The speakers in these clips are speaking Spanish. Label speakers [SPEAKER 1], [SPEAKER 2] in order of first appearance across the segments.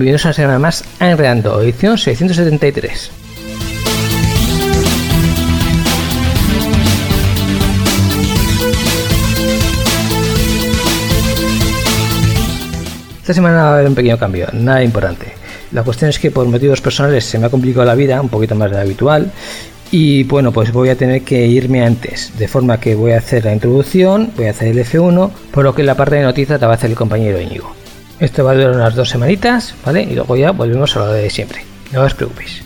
[SPEAKER 1] Bienvenidos a una semana más a Enredando, edición 673. Esta semana va a haber un pequeño cambio, nada importante. La cuestión es que por motivos personales se me ha complicado la vida un poquito más de lo habitual y bueno, pues voy a tener que irme antes, de forma que voy a hacer la introducción, voy a hacer el F1, por lo que la parte de noticias la va a hacer el compañero Íñigo. Esto va a durar unas dos semanitas, ¿vale? Y luego ya volvemos a lo de siempre. No os preocupéis.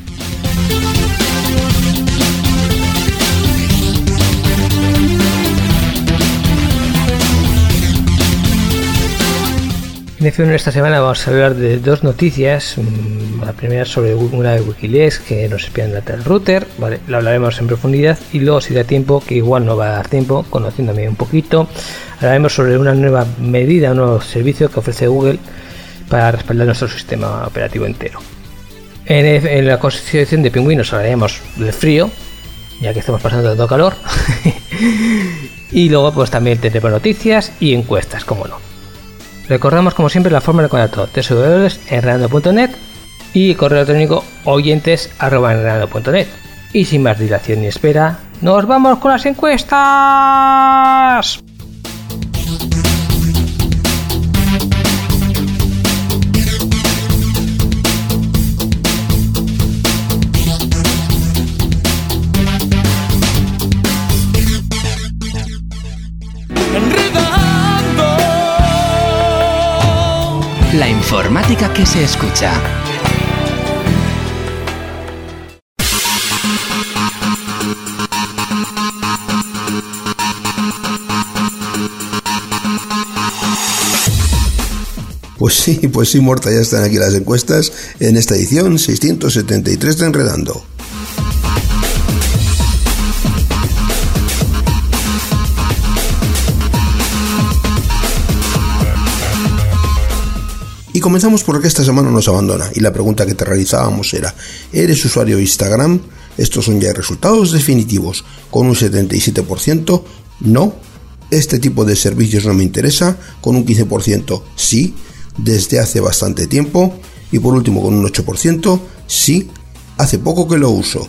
[SPEAKER 1] En F1 esta semana vamos a hablar de dos noticias. La primera sobre una de Wikileaks que nos espían el router, ¿vale? Lo hablaremos en profundidad y luego si da tiempo, que igual no va a dar tiempo, conociéndome un poquito, hablaremos sobre una nueva medida, un nuevo servicio que ofrece Google para respaldar nuestro sistema operativo entero. En, la constitución de pingüinos hablaremos del frío, ya que estamos pasando tanto calor. y luego pues también tendremos noticias y encuestas, como no. Recordamos como siempre la forma de contacto www.enredando.net y correo electrónico oyentes.enredando.net. Y sin más dilación ni espera, ¡nos vamos con las encuestas!
[SPEAKER 2] Informática que se escucha.
[SPEAKER 3] Pues sí, pues sí, Morta, ya están aquí las encuestas en esta edición 673 de Enredando. Y comenzamos porque esta semana nos abandona. Y la pregunta que te realizábamos era, ¿eres usuario de Instagram? Estos son ya resultados definitivos, con un 77% no, este tipo de servicios no me interesa, con un 15% sí, desde hace bastante tiempo, y por último con un 8% sí, hace poco que lo uso.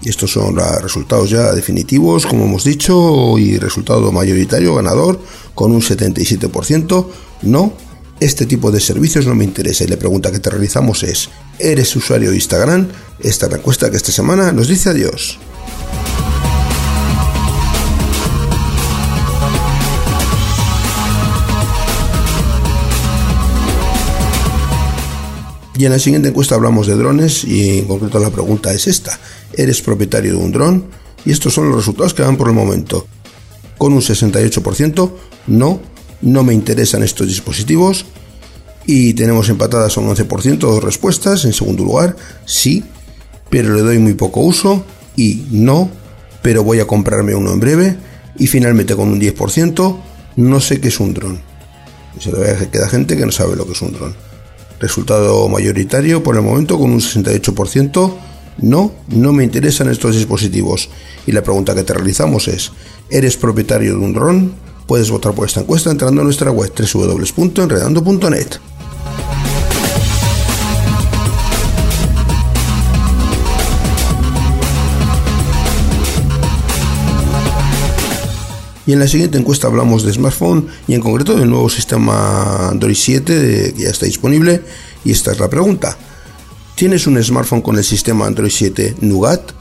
[SPEAKER 3] Y estos son los resultados ya definitivos, como hemos dicho, y resultado mayoritario ganador. Con un 77% no, este tipo de servicios no me interesa y la pregunta que te realizamos es, ¿eres usuario de Instagram? Esta es la encuesta que esta semana nos dice adiós. Y en la siguiente encuesta hablamos de drones y en concreto la pregunta es esta. ¿Eres propietario de un dron? Y estos son los resultados que dan por el momento. Con un 68% no, no me interesan estos dispositivos. Y tenemos empatadas un 11% de respuestas. En segundo lugar, sí, pero le doy muy poco uso. Y no, pero voy a comprarme uno en breve. Y finalmente con un 10%, no sé qué es un dron. Y se que queda gente que no sabe lo que es un dron. Resultado mayoritario por el momento con un 68%. No, no me interesan estos dispositivos. Y la pregunta que te realizamos es, ¿eres propietario de un dron? Puedes votar por esta encuesta entrando a nuestra web www.enredando.net. Y en la siguiente encuesta hablamos de smartphone y en concreto del nuevo sistema Android 7 que ya está disponible. Y esta es la pregunta. ¿Tienes un smartphone con el sistema Android 7 Nougat?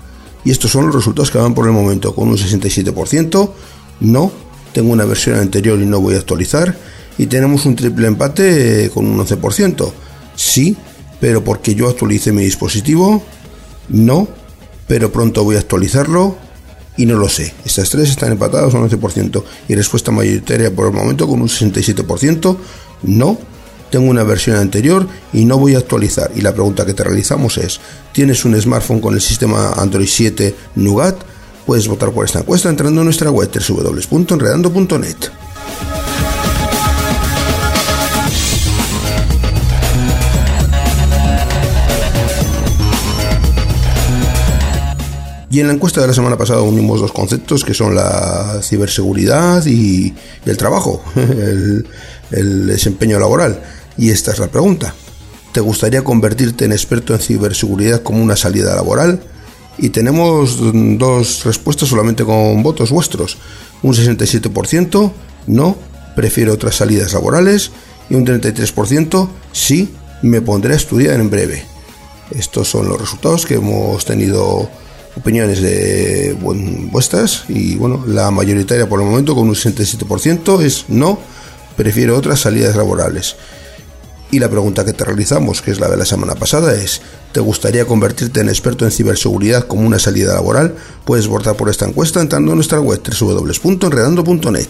[SPEAKER 3] Y estos son los resultados que van por el momento, con un 67%. No, tengo una versión anterior y no voy a actualizar. Y tenemos un triple empate con un 11%. Sí, pero porque yo actualice mi dispositivo. No, pero pronto voy a actualizarlo y no lo sé. Estas tres están empatadas un 11% y respuesta mayoritaria por el momento con un 67%. No, tengo una versión anterior y no voy a actualizar. Y la pregunta que te realizamos es, ¿tienes un smartphone con el sistema Android 7 Nougat? Puedes votar por esta encuesta entrando en nuestra web www.enredando.net. Y en la encuesta de la semana pasada unimos dos conceptos que son la ciberseguridad y, el trabajo, el, el, desempeño laboral. Y esta es la pregunta. ¿Te gustaría convertirte en experto en ciberseguridad como una salida laboral? Y tenemos dos respuestas solamente con votos vuestros. Un 67% no, prefiero otras salidas laborales. Y un 33% sí, me pondré a estudiar en breve. Estos son los resultados que hemos tenido opiniones de vuestras y bueno, la mayoritaria por el momento con un 67% es no, prefiero otras salidas laborales. Y la pregunta que te realizamos, que es la de la semana pasada, es, ¿te gustaría convertirte en experto en ciberseguridad como una salida laboral? Puedes votar por esta encuesta entrando en nuestra web www.enredando.net.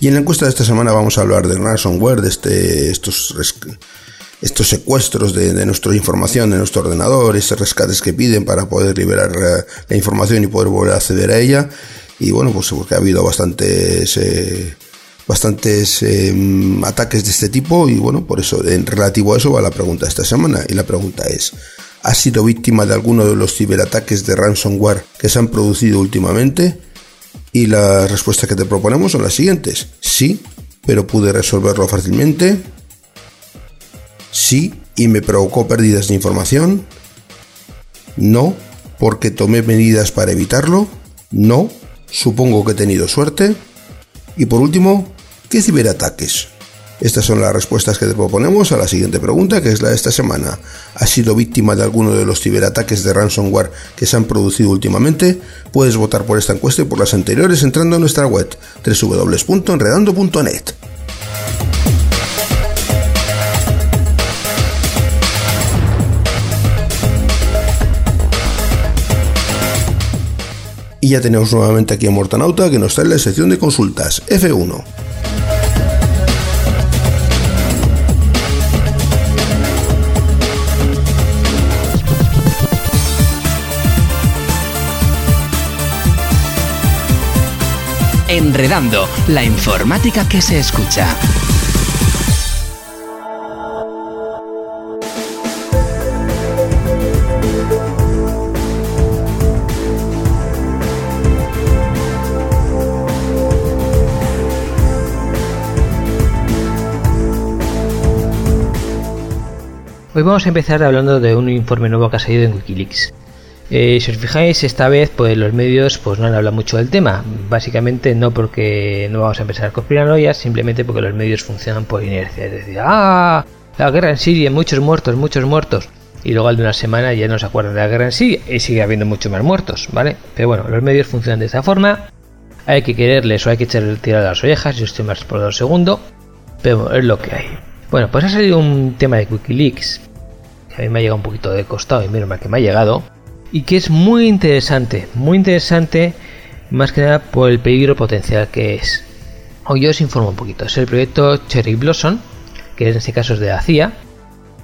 [SPEAKER 3] Y en la encuesta de esta semana vamos a hablar de ransomware, de este, estos, estos secuestros de, nuestra información, de nuestro ordenador, esos rescates que piden para poder liberar eh, la información y poder volver a acceder a ella. Y bueno, pues porque ha habido bastantes, eh, bastantes em, ataques de este tipo y bueno, por eso, en relativo a eso va la pregunta esta semana. Y la pregunta es, ¿has sido víctima de alguno de los ciberataques de ransomware que se han producido últimamente? Y las respuestas que te proponemos son las siguientes. Sí, pero pude resolverlo fácilmente. Sí, y me provocó pérdidas de información. No, porque tomé medidas para evitarlo. No, supongo que he tenido suerte. Y por último, ¿qué ciberataques? Estas son las respuestas que te proponemos a la siguiente pregunta, que es la de esta semana. ¿Has sido víctima de alguno de los ciberataques de ransomware que se han producido últimamente? Puedes votar por esta encuesta y por las anteriores entrando a nuestra web www.enredando.net. Y ya tenemos nuevamente aquí a Mortanauta que nos trae la sección de consultas F1.
[SPEAKER 2] Enredando, la informática que se escucha.
[SPEAKER 1] Hoy vamos a empezar hablando de un informe nuevo que ha salido en Wikileaks. Eh, si os fijáis, esta vez pues los medios pues no han hablado mucho del tema. Básicamente no porque no vamos a empezar con piranoias, simplemente porque los medios funcionan por inercia. Es decir, ¡ah! La guerra en Siria, muchos muertos, muchos muertos. Y luego al de una semana ya no se acuerdan de la guerra en Siria y sigue habiendo muchos más muertos, ¿vale? Pero bueno, los medios funcionan de esta forma. Hay que quererles o hay que tirar las orejas, yo estoy más por dos segundos. Pero es lo que hay. Bueno, pues ha salido un tema de Wikileaks. A mí me ha llegado un poquito de costado y mal que me ha llegado y que es muy interesante, muy interesante más que nada por el peligro potencial que es. Hoy yo os informo un poquito, es el proyecto Cherry Blossom, que en este caso es de la CIA,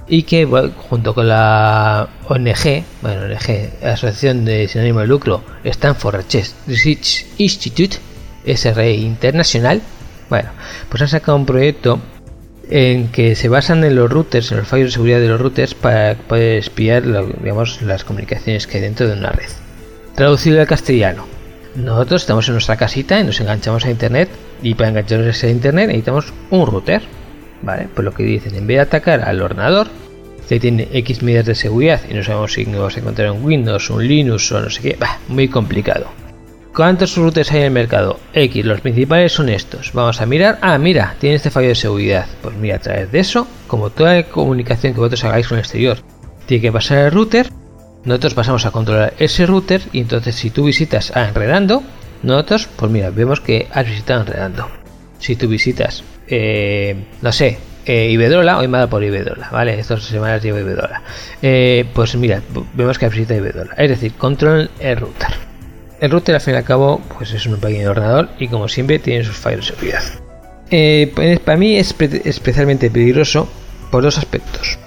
[SPEAKER 1] y que junto con la ONG, bueno, ONG, Asociación de Sin Ánimo de Lucro, Stanford Research Institute, SRI Internacional, bueno, pues han sacado un proyecto en que se basan en los routers, en los fallos de seguridad de los routers para poder espiar digamos, las comunicaciones que hay dentro de una red. Traducido al castellano. Nosotros estamos en nuestra casita y nos enganchamos a internet y para engancharnos a internet necesitamos un router. Vale, pues lo que dicen, en vez de atacar al ordenador, que tiene X medidas de seguridad y no sabemos si nos encontrar un Windows, un Linux o no sé qué, bah, muy complicado. ¿Cuántos routers hay en el mercado? X, los principales son estos. Vamos a mirar. Ah, mira, tiene este fallo de seguridad. Pues mira, a través de eso, como toda la comunicación que vosotros hagáis con el exterior tiene que pasar al router, nosotros pasamos a controlar ese router y entonces si tú visitas a Enredando, nosotros, pues mira, vemos que has visitado Enredando. Si tú visitas, eh, no sé, eh, Iberdrola, hoy me ha dado por Iberdrola, ¿vale? Estas semanas llevo Iberdrola. Eh, pues mira, vemos que has visitado Iberdrola. Es decir, controlan el router. El router al fin y al cabo, pues es un pequeño ordenador y como siempre tiene sus fallos de seguridad. Eh, para mí es especialmente peligroso por dos aspectos.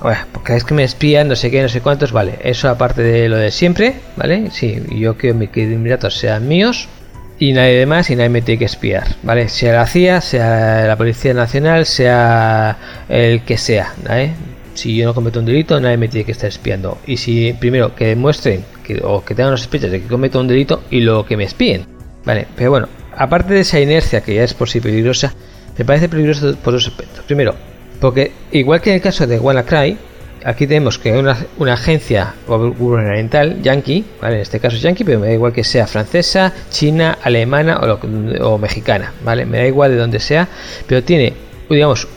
[SPEAKER 1] Bueno, porque es que me espían, no sé qué, no sé cuántos, vale. Eso aparte de lo de siempre, ¿vale? Sí, yo quiero que mis datos sean míos y nadie más y nadie me tiene que espiar, ¿vale? Sea la CIA, sea la Policía Nacional, sea el que sea, ¿vale? Si yo no cometo un delito, nadie me tiene que estar espiando. Y si primero que demuestren que, o que tengan los sospechas de que cometo un delito y luego que me espíen, ¿vale? Pero bueno, aparte de esa inercia que ya es por sí peligrosa, me parece peligroso por dos aspectos. Primero, porque igual que en el caso de WannaCry, aquí tenemos que una, una agencia gubernamental yankee, ¿vale? en este caso es yankee, pero me da igual que sea francesa, china, alemana o, mexicana, ¿vale? me da igual de donde sea, pero tiene, digamos,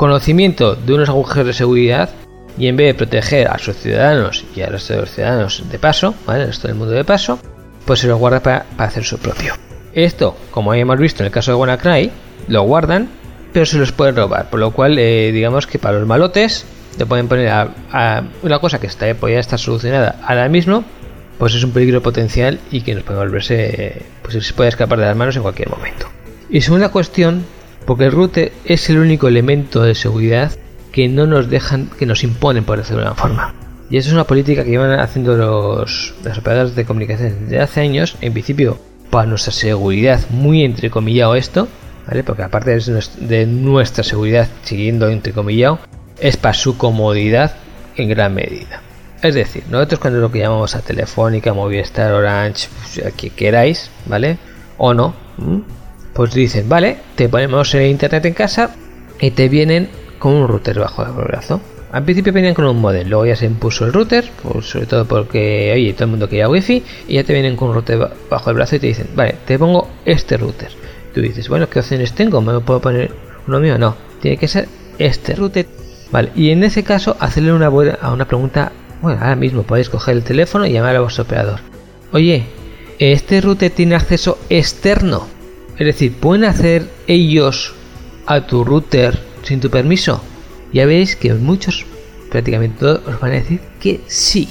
[SPEAKER 1] conocimiento de unos agujeros de seguridad y en vez de proteger a sus ciudadanos y al resto de los ciudadanos de paso, ¿vale? el resto del mundo de paso, pues se lo guarda para, hacer su propio. Esto, como hemos visto en el caso de WannaCry, lo guardan pero se los pueden robar. Por lo cual, eh, digamos que para los malotes, te pueden poner a, una cosa que está, podría estar solucionada ahora mismo, pues es un peligro potencial y que nos puede volverse, pues se puede escapar de las manos en cualquier momento. Y segunda cuestión, porque el router es el único elemento de seguridad que no nos dejan, que nos imponen, por decirlo de alguna forma. Y eso es una política que llevan haciendo los, los operadores de comunicación desde hace años, en principio para nuestra seguridad, muy entrecomillado esto, porque aparte de nuestra seguridad, siguiendo entrecomillado, es para su comodidad en gran medida. Es decir, nosotros cuando lo que llamamos a Telefónica, Movistar, Orange, pues, que queráis, ¿vale? O no, pues dicen, vale, te ponemos internet en casa y te vienen con un router bajo el brazo. Al principio venían con un modelo, luego ya se impuso el router, pues sobre todo porque, oye, todo el mundo quería wifi, y ya te vienen con un router bajo el brazo y te dicen, vale, te pongo este router. Tú dices, bueno, ¿qué opciones tengo? ¿Me puedo poner uno mío? No, tiene que ser este router. Vale, y en ese caso, hacerle una, buena, a una pregunta. Bueno, ahora mismo podéis coger el teléfono y llamar a vuestro operador. Oye, ¿este router tiene acceso externo? Es decir, ¿pueden hacer ellos a tu router sin tu permiso? Ya veis que muchos, prácticamente todos, os van a decir que sí.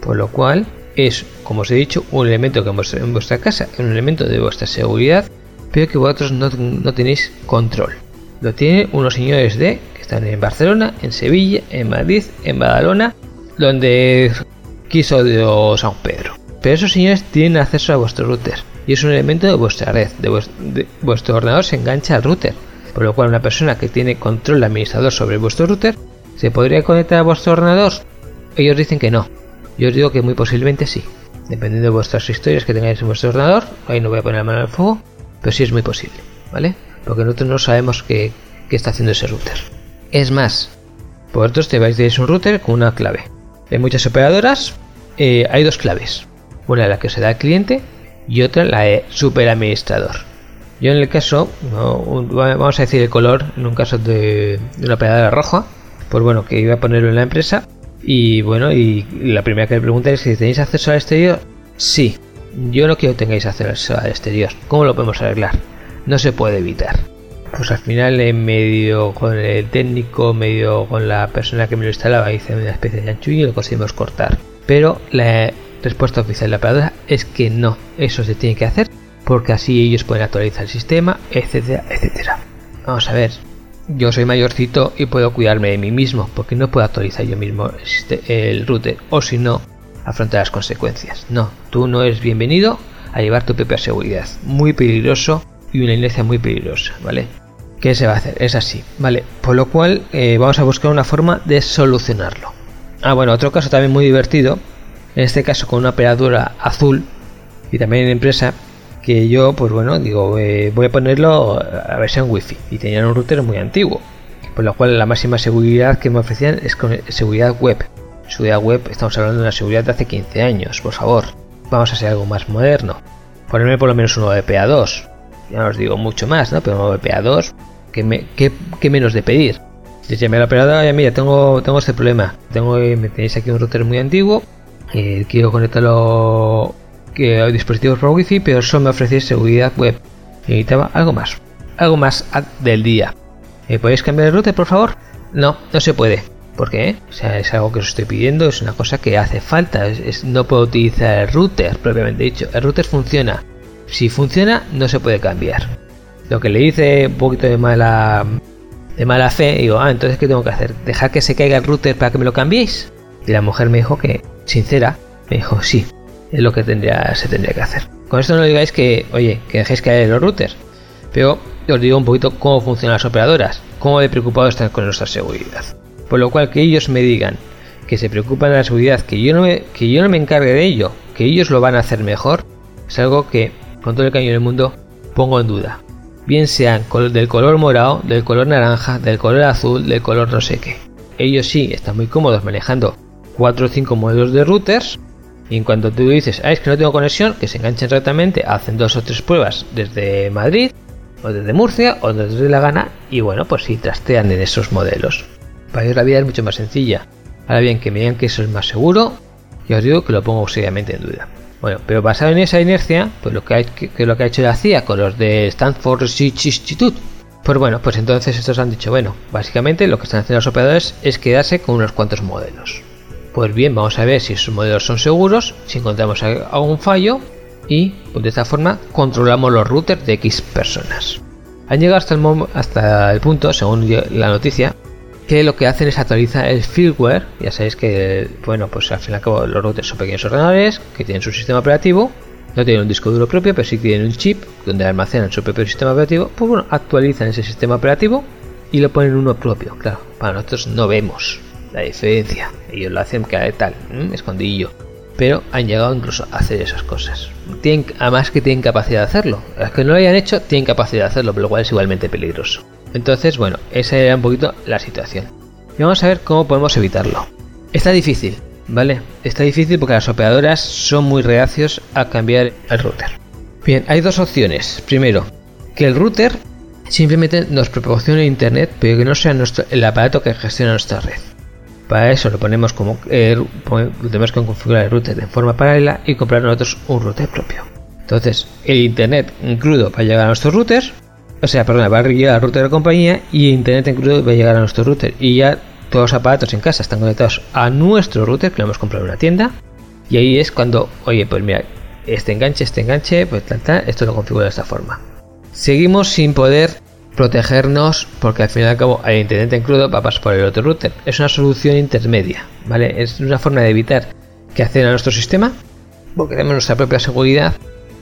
[SPEAKER 1] Por lo cual, es, como os he dicho, un elemento que en vuestra casa, un elemento de vuestra seguridad pero que vosotros no, tenéis control. Lo tienen unos señores de que están en Barcelona, en Sevilla, en Madrid, en Badalona, donde quiso de San Pedro. Pero esos señores tienen acceso a vuestro router y es un elemento de vuestra red. De, vuestro ordenador se engancha al router, por lo cual una persona que tiene control administrador sobre vuestro router se podría conectar a vuestro ordenador. Ellos dicen que no. Yo os digo que muy posiblemente sí. Dependiendo de vuestras historias que tengáis en vuestro ordenador, ahí no voy a poner la mano al fuego, pero sí es muy posible, ¿vale? Porque nosotros no sabemos qué, está haciendo ese router. Es más, vosotros te vais de un router con una clave. En muchas operadoras eh, hay dos claves. Una la que se da al cliente y otra la de superadministrador. Yo en el caso, vamos a decir el color, en un caso de, una operadora roja, pues bueno, que iba a ponerlo en la empresa. Y bueno, y la primera que le pregunta es si tenéis acceso al exterior. Sí, yo no quiero que tengáis acceso al exterior. ¿Cómo lo podemos arreglar? No se puede evitar. Pues al final, en medio con el técnico, medio con la persona que me lo instalaba, hice una especie de anchullo y lo conseguimos cortar. Pero la respuesta oficial de la operadora es que no, eso se tiene que hacer porque así ellos pueden actualizar el sistema, etcétera, etcétera. Vamos a ver, yo soy mayorcito y puedo cuidarme de mí mismo, porque no puedo actualizar yo mismo el router, o si no, afrontar las consecuencias. No, tú no eres bienvenido a llevar tu propia seguridad. Muy peligroso y una inercia muy peligrosa, ¿vale? ¿Qué se va a hacer? Es así, ¿vale? Por lo cual eh, vamos a buscar una forma de solucionarlo. Ah, bueno, otro caso también muy divertido, en este caso con una operadora azul y también en empresa, que yo, pues bueno, digo, eh, voy a ponerlo a versión wifi y tenían un router muy antiguo, por lo cual la máxima seguridad que me ofrecían es con seguridad web. Seguridad web, estamos hablando de una seguridad de hace 15 años, por favor, vamos a hacer algo más moderno. Ponerme por lo menos un VPA2, ya no os digo mucho más, ¿no? Pero un VPA2, ¿qué, menos de pedir? Llamé a la operadora, mira, tengo, tengo este problema, tengo, me tenéis aquí un router muy antiguo, eh, quiero conectarlo que hay dispositivos por wifi, pero solo me ofrecéis seguridad web. Necesitaba algo más, algo más del día. ¿Me ¿Podéis cambiar el router, por favor? No, no se puede. ¿Por qué? O sea, es algo que os estoy pidiendo, es una cosa que hace falta. no puedo utilizar el router, propiamente dicho. El router funciona. Si funciona, no se puede cambiar. Lo que le hice un poquito de mala de mala fe, digo, ah, entonces ¿qué tengo que hacer? ¿Dejar que se caiga el router para que me lo cambiéis? Y la mujer me dijo que, sincera, me dijo, sí, es lo que tendría, se tendría que hacer. Con esto no digáis que, oye, que dejéis caer los routers, pero os digo un poquito cómo funcionan las operadoras, cómo de preocupado están con nuestra seguridad. Por lo cual que ellos me digan que se preocupan de la seguridad, que yo no me, que yo no me encargue de ello, que ellos lo van a hacer mejor, es algo que, con todo el cariño del mundo, pongo en duda. Bien sean del color morado, del color naranja, del color azul, del color no sé qué. Ellos sí están muy cómodos manejando 4 o 5 modelos de routers, y en cuanto tú dices, ah, es que no tengo conexión, que se enganchen directamente, hacen dos o tres pruebas desde Madrid, o desde Murcia, o desde La Gana, y bueno, pues si trastean en esos modelos. Para ellos la vida es mucho más sencilla. Ahora bien, que me digan que eso es más seguro, ya os digo que lo pongo seriamente en duda. Bueno, pero basado en esa inercia, pues lo que, hay, que, lo que ha hecho la CIA con los de Stanford Research Institute, pues bueno, pues entonces estos han dicho, bueno, básicamente lo que están haciendo los operadores es quedarse con unos cuantos modelos. Pues bien, vamos a ver si esos modelos son seguros, si encontramos algún fallo y pues, de esta forma controlamos los routers de X personas. Han llegado hasta el, hasta el punto, según la noticia, que lo que hacen es actualizar el firmware. Ya sabéis que, bueno, pues al fin y al cabo los routers son pequeños ordenadores que tienen su sistema operativo. No tienen un disco duro propio, pero sí tienen un chip donde almacenan su propio sistema operativo. Pues bueno, actualizan ese sistema operativo y lo ponen uno propio. Claro, para nosotros no vemos la diferencia. Ellos lo hacen cada tal, escondillo. Pero han llegado incluso a hacer esas cosas. Tienen, además que tienen capacidad de hacerlo. Los que no lo hayan hecho tienen capacidad de hacerlo, pero lo cual es igualmente peligroso. Entonces, bueno, esa era un poquito la situación. Y vamos a ver cómo podemos evitarlo. Está difícil, ¿vale? Está difícil porque las operadoras son muy reacios a cambiar el router. Bien, hay dos opciones. Primero, que el router simplemente nos proporcione internet, pero que no sea el aparato que gestiona nuestra red. Para eso lo ponemos como eh, tenemos que configurar el router de forma paralela y comprar nosotros un router propio. Entonces, el internet incluido va a llegar a nuestros routers, o sea, perdón, va a llegar al router de la compañía y el internet incluido va a llegar a nuestro router. Y ya todos los aparatos en casa están conectados a nuestro router que lo hemos comprado en una tienda. Y ahí es cuando, oye, pues mira, este enganche, este enganche, pues tal, tal, esto lo configuro de esta forma. Seguimos sin poder protegernos porque al fin y al cabo el internet en crudo va a pasar por el otro router. Es una solución intermedia, ¿vale? Es una forma de evitar que acceda a nuestro sistema porque tenemos nuestra propia seguridad.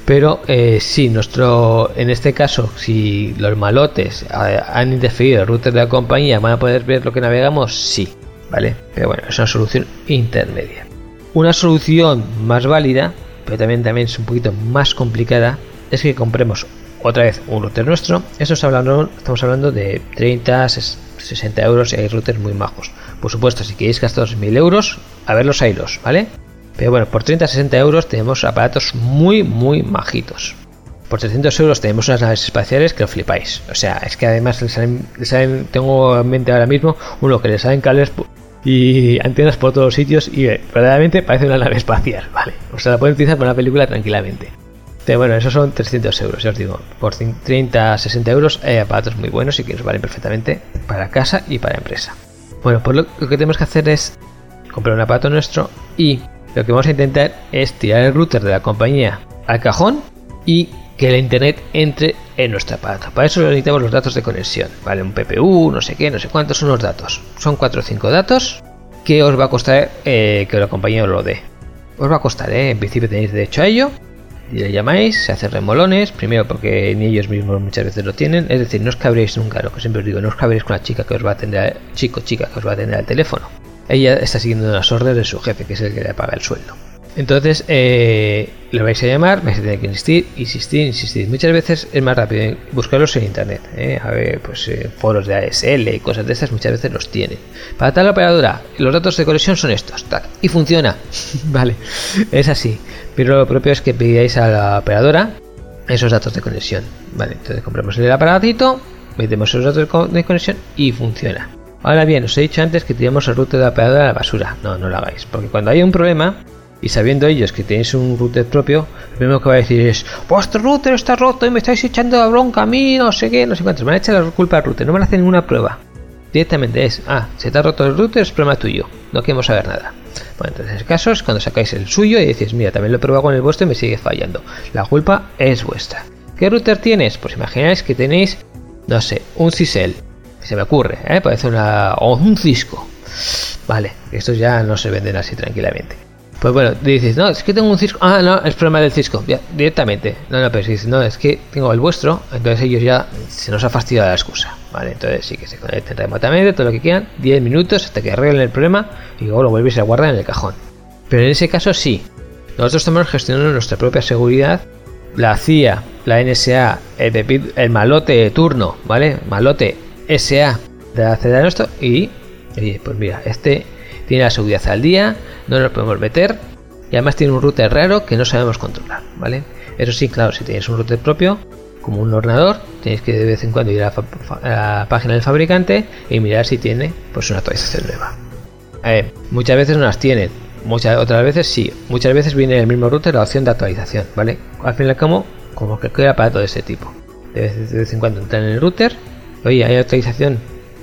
[SPEAKER 1] Pero eh, si nuestro, en este caso, si los malotes eh, han interferido el router de la compañía, van a poder ver lo que navegamos, sí, ¿vale? Pero bueno, es una solución intermedia. Una solución más válida, pero también, también es un poquito más complicada, es que compremos otra vez un router nuestro. Esto estamos hablando de 30, 60 euros y hay routers muy majos. Por supuesto, si queréis gastar 1000 euros, a ver los hilos, ¿vale? Pero bueno, por 30, 60 euros tenemos aparatos muy, muy majitos. Por 300 euros tenemos unas naves espaciales que lo flipáis. O sea, es que además les salen, tengo en mente ahora mismo uno que le salen cables y antenas por todos los sitios y verdaderamente parece una nave espacial, ¿vale? O sea, la pueden utilizar para una película tranquilamente bueno, esos son 300 euros, ya os digo. Por 30 60 euros hay aparatos muy buenos y que nos valen perfectamente para casa y para empresa. Bueno, pues lo, que tenemos que hacer es comprar un aparato nuestro y lo que vamos a intentar es tirar el router de la compañía al cajón y que la internet entre en nuestro aparato. Para eso necesitamos los datos de conexión, ¿vale? Un PPU, no sé qué, no sé cuántos son los datos. Son 4 o 5 datos que os va a costar eh, que la compañía os lo dé. Os va a costar, ¿eh? En principio tenéis derecho a ello. Le llamáis, se hace remolones, primero porque ni ellos mismos muchas veces lo tienen, es decir, no os cabréis nunca, lo que siempre os digo, no os cabréis con la chica que os va a atender, chico, chica que os va a atender al teléfono. Ella está siguiendo las órdenes de su jefe, que es el que le paga el sueldo. Entonces, eh, vais a llamar, vais a tener que insistir, insistir, insistir. Muchas veces es más rápido buscarlos en internet. ¿eh? A ver, pues eh, foros de ASL y cosas de estas, muchas veces los tienen. Para tal operadora, los datos de conexión son estos. y funciona. vale, es así. Pero lo propio es que pidáis a la operadora esos datos de conexión. Vale, entonces compramos el aparatito, metemos esos datos de conexión y funciona. Ahora bien, os he dicho antes que tiramos el router de la operadora a la basura. No, no lo hagáis, porque cuando hay un problema, y sabiendo ellos que tenéis un router propio, lo primero que va a decir es, vuestro router está roto y me estáis echando la bronca a mí, no sé qué, no sé cuántos. Me van a echar la culpa al router, no van a hacer ninguna prueba. Directamente es, ah, se te ha roto el router, es problema tuyo, no queremos saber nada. Bueno, entonces el caso es cuando sacáis el suyo y decís, mira, también lo he probado con el vuestro y me sigue fallando. La culpa es vuestra. ¿Qué router tienes? Pues imagináis que tenéis, no sé, un Cisel. Se me ocurre, ¿eh? Parece una... o un Cisco. Vale, estos ya no se venden así tranquilamente. Pues bueno, dices, no, es que tengo un Cisco. Ah, no, es problema del Cisco. Directamente. No, no, pero si dices, no, es que tengo el vuestro. Entonces ellos ya se nos ha fastidiado la excusa. Vale, entonces sí que se conecten remotamente, todo lo que quieran. 10 minutos hasta que arreglen el problema y luego lo vuelves a guardar en el cajón. Pero en ese caso sí. Nosotros estamos gestionando nuestra propia seguridad. La CIA, la NSA, el, malote de turno, ¿vale? Malote SA de acceder a esto y, oye, pues mira, este tiene la seguridad al día, no nos podemos meter y además tiene un router raro que no sabemos controlar, ¿vale? Eso sí, claro, si tenéis un router propio, como un ordenador, tenéis que de vez en cuando ir a la, página del fabricante y mirar si tiene pues una actualización nueva. muchas veces no las tiene, muchas otras veces sí, muchas veces viene en el mismo router la opción de actualización, ¿vale? Al fin y al cabo, como que queda para todo ese tipo. De vez, de vez en cuando entran en el router, oye, hay actualización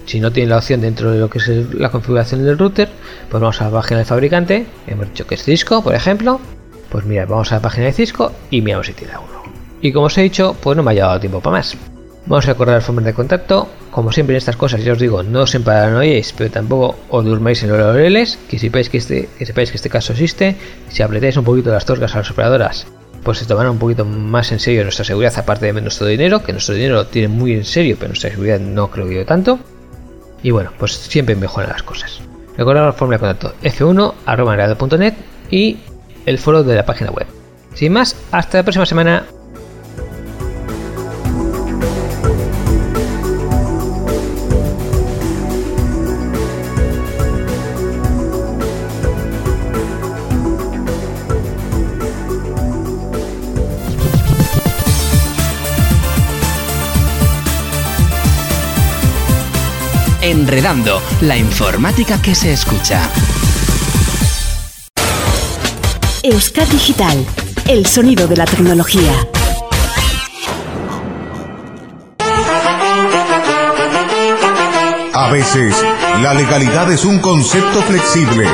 [SPEAKER 1] si no tiene la opción dentro de lo que es la configuración del router, pues vamos a la página del fabricante, hemos dicho que es Cisco, por ejemplo, pues mira, vamos a la página de Cisco y miramos si tiene uno. Y como os he dicho, pues no me ha llevado tiempo para más. Vamos a recordar el formas de contacto. Como siempre en estas cosas, ya os digo, no os paranoiéis, pero tampoco os durmáis en los laureles, que sepáis que este, que sepáis que este caso existe. Si apretáis un poquito las torgas a las operadoras, pues se tomará un poquito más en serio nuestra seguridad, aparte de nuestro dinero, que nuestro dinero lo tiene muy en serio, pero nuestra seguridad no creo yo tanto. Y bueno, pues siempre mejoran las cosas. Recordad la fórmula de contacto f1.net y el foro de la página web. Sin más, hasta la próxima semana.
[SPEAKER 2] Enredando, la informática que se escucha.
[SPEAKER 4] Euskad Digital, el sonido de la tecnología.
[SPEAKER 5] A veces, la legalidad es un concepto flexible,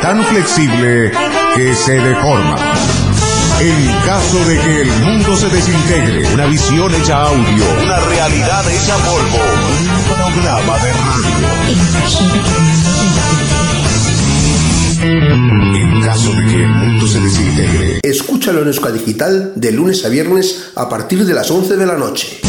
[SPEAKER 5] tan flexible que se deforma. En caso de que el mundo se desintegre, una visión hecha audio, una realidad hecha polvo, programa de radio. En caso de que el mundo se desintegre.
[SPEAKER 3] Escúchalo en Euskadi Digital de lunes a viernes a partir de las 11 de la noche.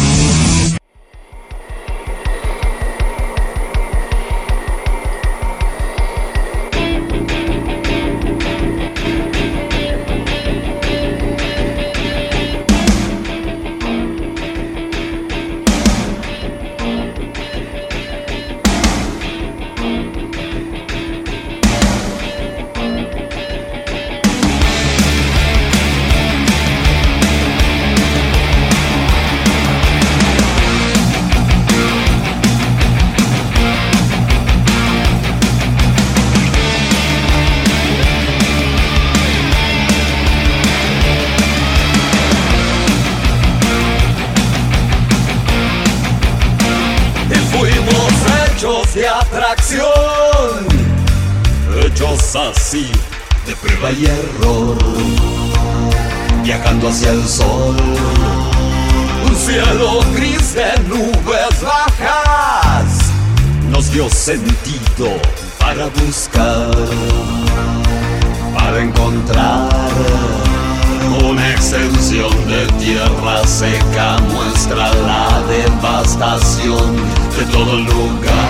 [SPEAKER 6] Así de prueba y error. viajando hacia el sol. Un cielo gris de nubes bajas nos dio sentido para buscar, para encontrar una extensión de tierra seca muestra la devastación de todo lugar,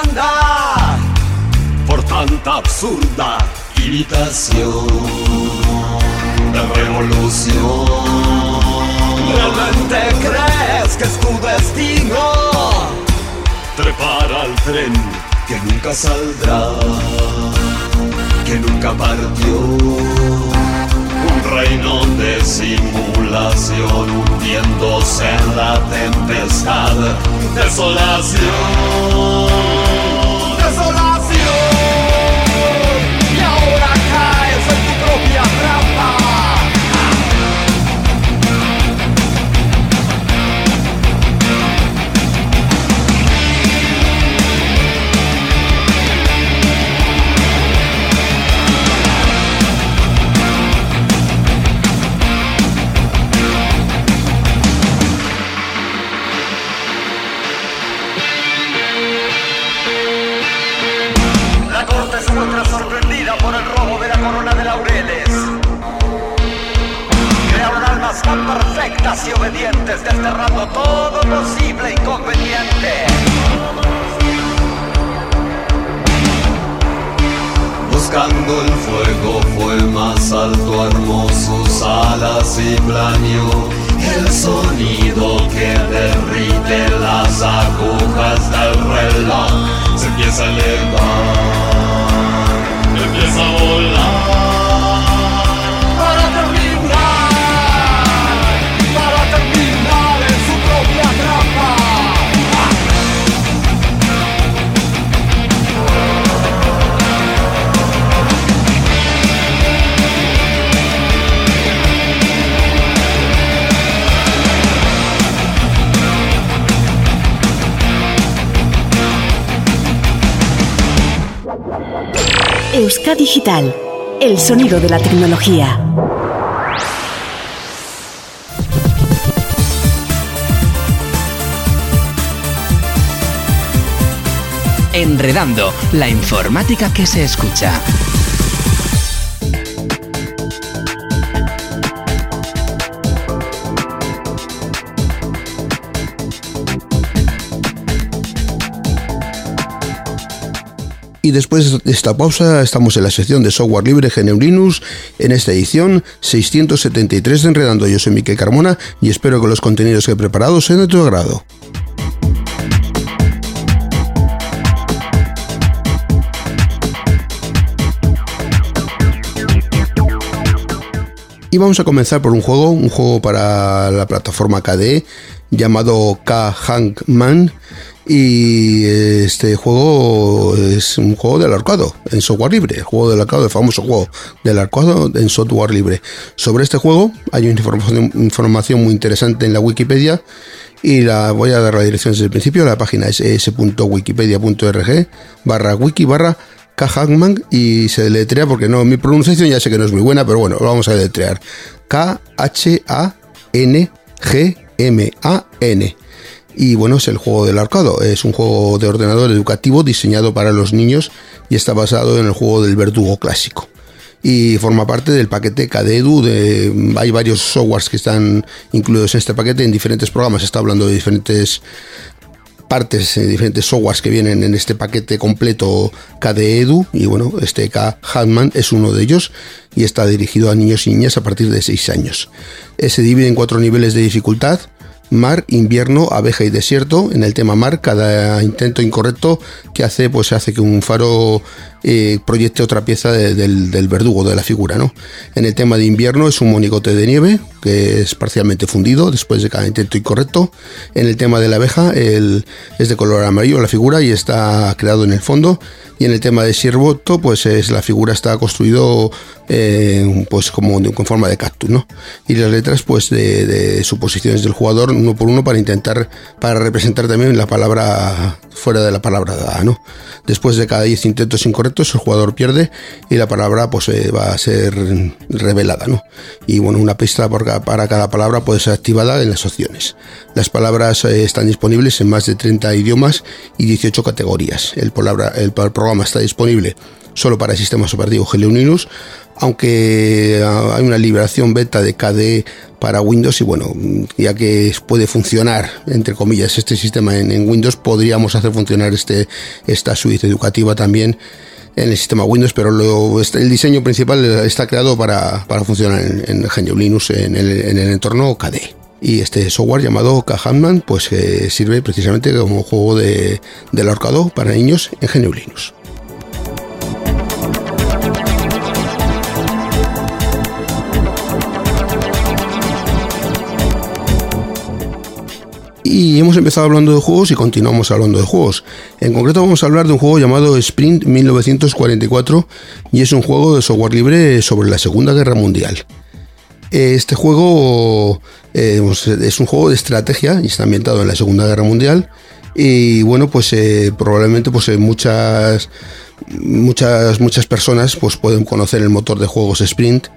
[SPEAKER 6] absurda imitación de revolución. ¿Realmente crees que es tu destino? Trepar al tren que nunca saldrá, que nunca partió un reino de simulación hundiéndose en la tempestad. Desolación, desolación. Y ahora caes en tu propia sonido
[SPEAKER 4] de la tecnología.
[SPEAKER 2] Enredando, la informática que se escucha.
[SPEAKER 3] Después de esta pausa estamos en la sección de software libre GNU Linux en esta edición 673 de Enredando. Yo soy Miquel Carmona y espero que los contenidos que he preparado sean de tu agrado. Y vamos a comenzar por un juego, un juego para la plataforma KDE llamado K-Hangman. Y este juego es un juego del arcado en software libre, el juego del arcado, el famoso juego del arcado en software libre. Sobre este juego hay una información, muy interesante en la Wikipedia y la voy a dar la dirección desde el principio. La página es es.wikipedia.org barra wiki barra K-Hangman y se deletrea porque no, mi pronunciación ya sé que no es muy buena, pero bueno, lo vamos a deletrear. K-H-A-N-G-M-A-N. Y bueno, es el juego del arcado. Es un juego de ordenador educativo diseñado para los niños y está basado en el juego del verdugo clásico. Y forma parte del paquete KDEDU. De, hay varios softwares que están incluidos en este paquete en diferentes programas. Está hablando de diferentes partes, eh, diferentes softwares que vienen en este paquete completo KDEDU y bueno, este K Hatman es uno de ellos y está dirigido a niños y niñas a partir de 6 años. Eh, se divide en cuatro niveles de dificultad, mar, invierno, abeja y desierto. En el tema mar, cada intento incorrecto que hace, pues hace que un faro eh, proyecte otra pieza del, del, verdugo de la figura. ¿no? En el tema de invierno es un monigote de nieve que es parcialmente fundido después de cada intento incorrecto. En el tema de la abeja el, es de color amarillo la figura y está creado en el fondo. Y en el tema de Siervoto, pues es la figura está construido eh, pues como con forma de cactus, ¿no? Y las letras, pues de, suposiciones del jugador uno por uno para intentar, para representar también la palabra fuera de la palabra dada, ¿no? Después de cada 10 intentos incorrectos, el jugador pierde y la palabra pues eh, va a ser revelada, ¿no? Y bueno, una pista para cada palabra puede ser activada en las opciones. Las palabras eh, están disponibles en más de 30 idiomas y 18 categorías. El, palabra, el programa está disponible solo para sistemas operativos GNU Linux, aunque ah, hay una liberación beta de KDE para Windows y bueno, ya que puede funcionar, entre comillas, este sistema en, Windows, podríamos hacer funcionar este, esta suite educativa también en el sistema Windows, pero este, el diseño principal está creado para, funcionar en, GNU Linux en el, entorno KDE. Y este software llamado Kahanman pues sirve precisamente como juego de, del ahorcado para niños en GNU Linux. Y hemos empezado hablando de juegos y continuamos hablando de juegos. En concreto vamos a hablar de un juego llamado Sprint 1944 y es un juego de software libre sobre la Segunda Guerra Mundial. Este juego eh, es un juego de estrategia y está ambientado en la Segunda Guerra Mundial. Y bueno, pues eh, probablemente pues, eh, muchas, muchas, muchas personas pues, pueden conocer el motor de juegos Sprint.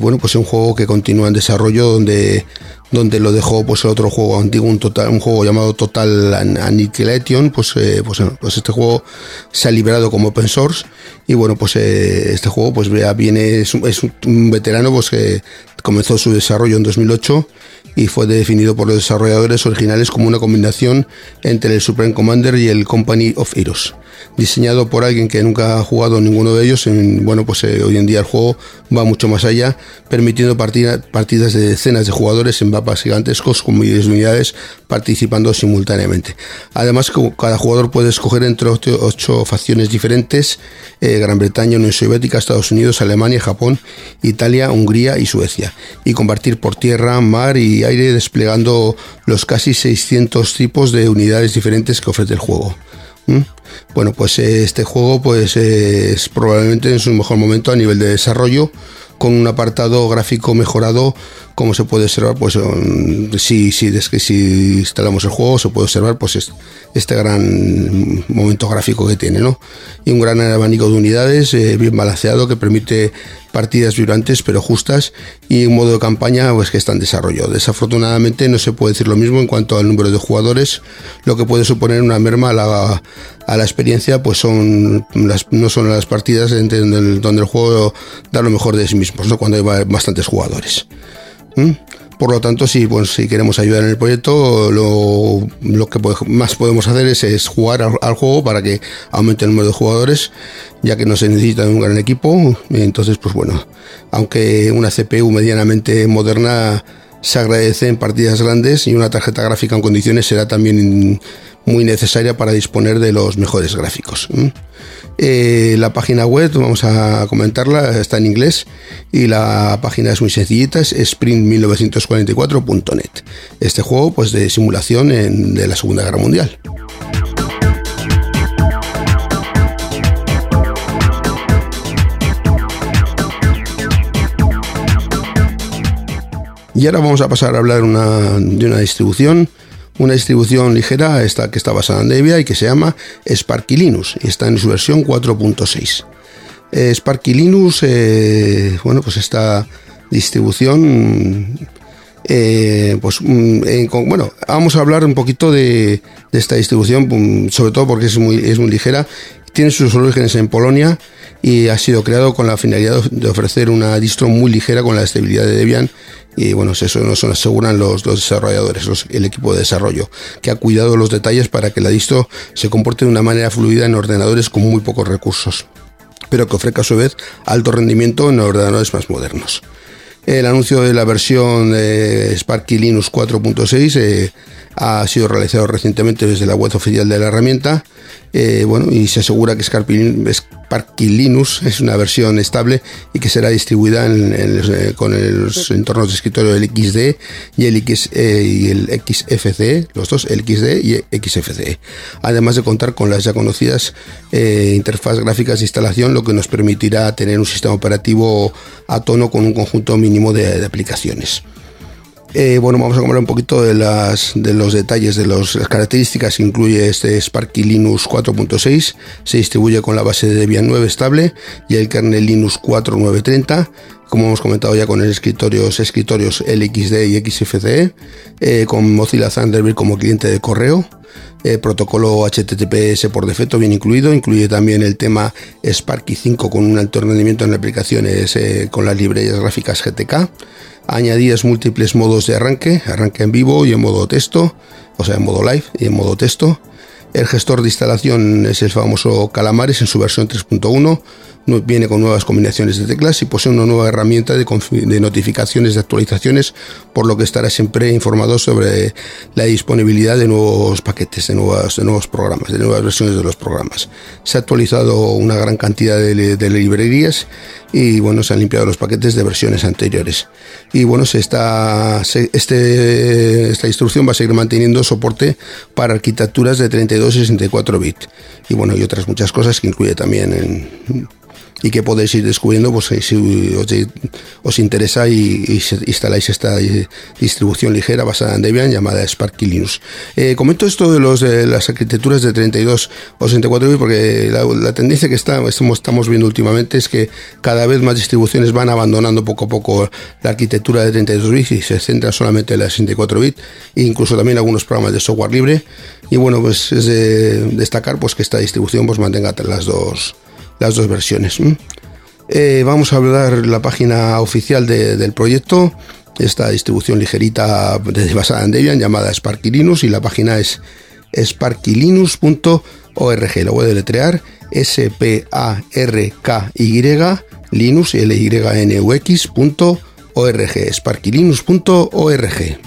[SPEAKER 3] Bueno, pues es un juego que continúa en desarrollo donde donde lo dejó pues el otro juego antiguo, un, total, un juego llamado Total Annihilation, pues, eh, pues, pues, este juego se ha liberado como open source y bueno, pues eh, este juego pues viene, es un, es un veterano pues que comenzó su desarrollo en 2008 y fue definido por los desarrolladores originales como una combinación entre el Supreme Commander y el Company of Heroes. Diseñado por alguien que nunca ha jugado ninguno de ellos, en, bueno, pues eh, hoy en día el juego va mucho más allá, permitiendo partidas de decenas de jugadores en mapas gigantescos con miles de unidades participando simultáneamente. Además, cada jugador puede escoger entre ocho, facciones diferentes, eh, Gran Bretaña, Unión Soviética, Estados Unidos, Alemania, Japón, Italia, Hungría y Suecia, y compartir por tierra, mar y aire desplegando los casi 600 tipos de unidades diferentes que ofrece el juego. Bueno, pues eh, este juego pues es probablemente en su mejor momento a nivel de desarrollo con un apartado gráfico mejorado como se puede observar pues si, si, si instalamos el juego se puede observar pues este gran momento gráfico que tiene ¿no? y un gran abanico de unidades eh, bien balanceado que permite partidas vibrantes pero justas y un modo de campaña pues que está en desarrollo desafortunadamente no se puede decir lo mismo en cuanto al número de jugadores lo que puede suponer una merma a la, a la experiencia pues son las, no son las partidas donde el, donde el juego da lo mejor de sí mismos ¿no? cuando hay bastantes jugadores ¿Mm? Por lo tanto, si, queremos ayudar en el proyecto, lo, que más podemos hacer es, jugar al, juego para que aumente el número de jugadores, ya que no se necesita un gran equipo. Entonces, pues bueno, aunque una CPU medianamente moderna se agradece en partidas grandes y una tarjeta gráfica en condiciones será también muy necesaria para disponer de los mejores gráficos. Eh, la página web, vamos a comentarla, está en inglés y la página es muy sencillita, es sprint1944.net. Este juego pues de simulación de la Segunda Guerra Mundial. Y ahora vamos a pasar a hablar de una distribución una distribución ligera esta que está basada en Debian y que se llama Sparky Linux y está en su versión 4.6. Eh, Sparky Linux, eh, bueno, pues esta distribución, eh, pues mm, bueno, vamos a hablar un poquito de, esta distribución, mm, sobre todo porque es muy, es muy ligera. Tiene sus orígenes en Polonia y ha sido creado con la finalidad de ofrecer una distro muy ligera con la estabilidad de Debian y bueno, eso nos aseguran los, desarrolladores, el equipo de desarrollo, que ha cuidado los detalles para que la distro se comporte de una manera fluida en ordenadores con muy pocos recursos, pero que ofrezca a su vez alto rendimiento en ordenadores más modernos. El anuncio de la versión de Sparky Linux 4.6 eh, ha sido realizado recientemente desde la web oficial de la herramienta. Eh, bueno, y se asegura que Sparky Linux es una versión estable y que será distribuida eh, con los entornos de escritorio del XD y el, X, eh, y el XFCE, los dos, el XD y XFCE. Además de contar con las ya conocidas eh, gráficas de instalación, lo que nos permitirá tener un sistema operativo a tono con un conjunto mínimo de aplicaciones. Eh, bueno, vamos a hablar un poquito de, los detalles, de las características incluye este Sparky Linux 4.6. Se distribuye con la base de Debian 9 estable y el kernel Linux 4.930. Como hemos comentado ya con escritorios, escritorios LXD y XFCE, eh, con Mozilla Thunderbird como cliente de correo. Eh, protocolo HTTPS por defecto bien incluido, incluye también el tema Sparky 5 con un alto rendimiento en aplicaciones con las librerías gráficas GTK, añadidas múltiples modos de arranque, arranque en vivo y en modo texto, o sea, en modo live y en modo texto. El gestor de instalación es el famoso Calamares en su versión 3.1. No- Viene con nuevas combinaciones de teclas y posee una nueva herramienta de notificaciones de actualizaciones, por lo que estará siempre informado sobre la disponibilidad de nuevos paquetes, de, nuevas, de nuevos programas, de nuevas versiones de los programas. Se ha actualizado una gran cantidad de, de librerías y bueno, se han limpiado los paquetes de versiones anteriores. Y bueno, se está, este, esta instrucción va a seguir manteniendo soporte para arquitecturas de 32 y 64 bits. Y bueno, y otras muchas cosas que incluye también en, y que podéis ir descubriendo pues, si- os, os interesa y, y instaláis esta eh, distribución ligera basada en Debian llamada Sparky Linux. Eh, comento esto de, los, de las arquitecturas de 32 o 64 bits porque la, la tendencia que está, estamos, estamos viendo últimamente es que cada vez más distribuciones van abandonando poco a poco la arquitectura de 32 bits y se centran solamente en la 64 bits e incluso también algunos programas de software libre y bueno pues es de destacar pues que esta distribución pues mantenga las dos las dos versiones. Eh, vamos a hablar la página oficial de- del proyecto, esta distribución ligerita basada en Debian llamada Sparky Linux y la página es sparkylinux.org. Lo voy a deletrear S-P-A-R-K-Y Linux L-Y-N-U-X.org sparkylinux.org.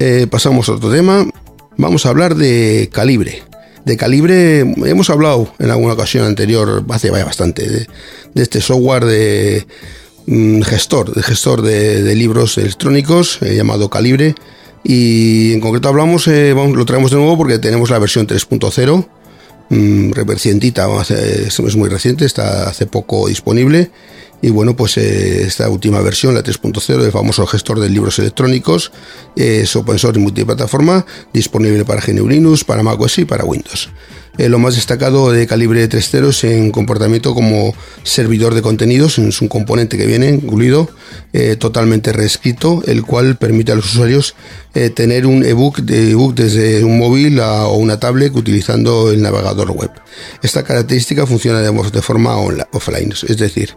[SPEAKER 3] Eh, pasamos a otro tema. Vamos a hablar de calibre. De calibre hemos hablado en alguna ocasión anterior, hace vaya bastante, de, este software de mm, gestor, de gestor de, libros electrónicos eh, llamado Calibre. Y en concreto hablamos, eh, vamos, lo traemos de nuevo porque tenemos la versión 3.0 mm, recientita, es muy reciente, está hace poco disponible. Y bueno, pues eh, esta última versión, la 3.0 del famoso gestor de libros electrónicos, eh, es open source y multiplataforma, disponible para GNU Linux, para macOS y para Windows. Eh, lo más destacado de Calibre 3.0 es en comportamiento como servidor de contenidos, es un componente que viene incluido, eh, totalmente reescrito, el cual permite a los usuarios eh, tener un ebook, de ebook desde un móvil o una tablet utilizando el navegador web. Esta característica funciona de, forma onla- offline, es decir,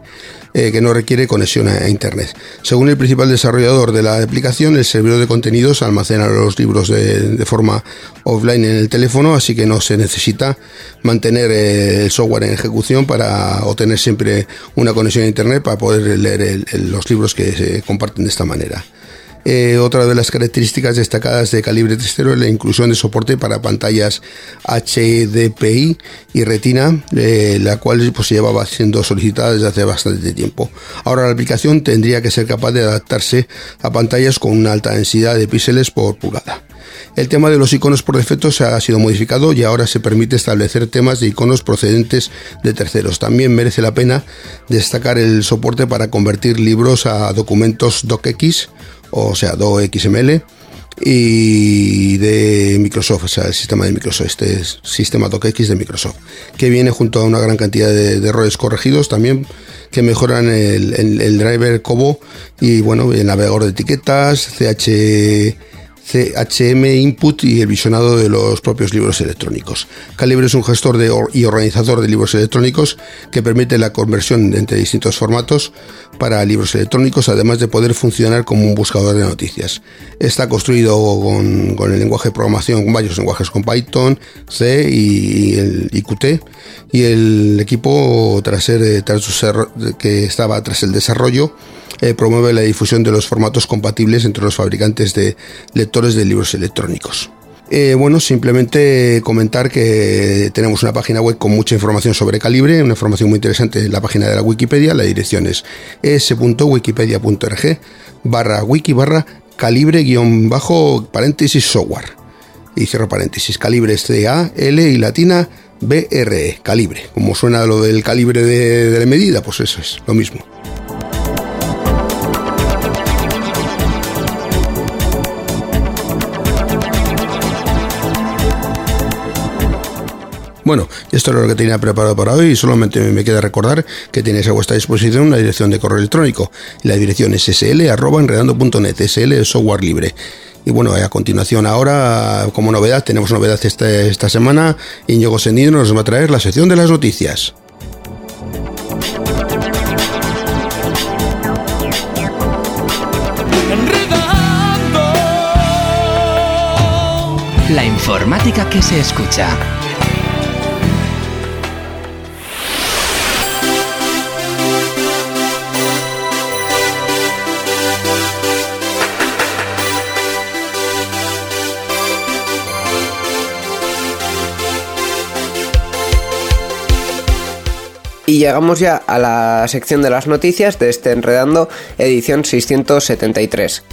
[SPEAKER 3] que no requiere conexión a, Internet. Según el principal desarrollador de la aplicación, el servidor de contenidos almacena los libros de forma offline en el teléfono, así que no se necesita mantener eh, el software en ejecución para obtener siempre una conexión a Internet para poder leer los libros que se comparten de esta manera. Eh, otra de las características destacadas de Calibre 3.0 es la inclusión de soporte para pantallas HDPI y Retina, eh, la cual pues, llevaba siendo solicitada desde hace bastante tiempo. Ahora la aplicación tendría que ser capaz de adaptarse a pantallas con una alta densidad de píxeles por pulgada. El tema de los iconos por defecto se ha sido modificado y ahora se permite establecer temas de iconos procedentes de terceros. También merece la pena destacar el soporte para convertir libros a documentos docx, o sea, docxml, y de Microsoft, o sea, el sistema de Microsoft, este es sistema docx de Microsoft, que viene junto a una gran cantidad de, errores corregidos también que mejoran el, el- driver Kobo y bueno, el navegador de etiquetas, CH CHM Input y el visionado de los propios libros electrónicos. Calibre es un gestor de y organizador de libros electrónicos que permite la conversión entre distintos formatos para libros electrónicos, además de poder funcionar como un buscador de noticias. Está construido con, el lenguaje de programación, con varios lenguajes, con Python, C y el IQT, y el equipo, tras ser, tras que estaba tras el desarrollo, eh, promueve la difusión de los formatos compatibles entre los fabricantes de de libros electrónicos. Eh, bueno, simplemente comentar que tenemos una página web con mucha información sobre calibre, una información muy interesante en la página de la Wikipedia. La dirección es es.wikipedia.org barra wiki barra calibre guion bajo paréntesis software. Y cierro paréntesis, calibre C A L y latina B R E, calibre. Como suena lo del calibre de la medida, pues eso es lo mismo. Bueno, esto es lo que tenía preparado para hoy y solamente me queda recordar que tenéis a vuestra disposición una dirección de correo electrónico. La dirección es sl.enredando.net, sl es software libre. Y bueno, a continuación ahora, como novedad, tenemos novedad esta, esta semana. Íñigo Sendido nos va a traer la sección de las noticias.
[SPEAKER 2] La informática que se escucha.
[SPEAKER 7] Y llegamos ya a la sección de las noticias de este Enredando, edición 673.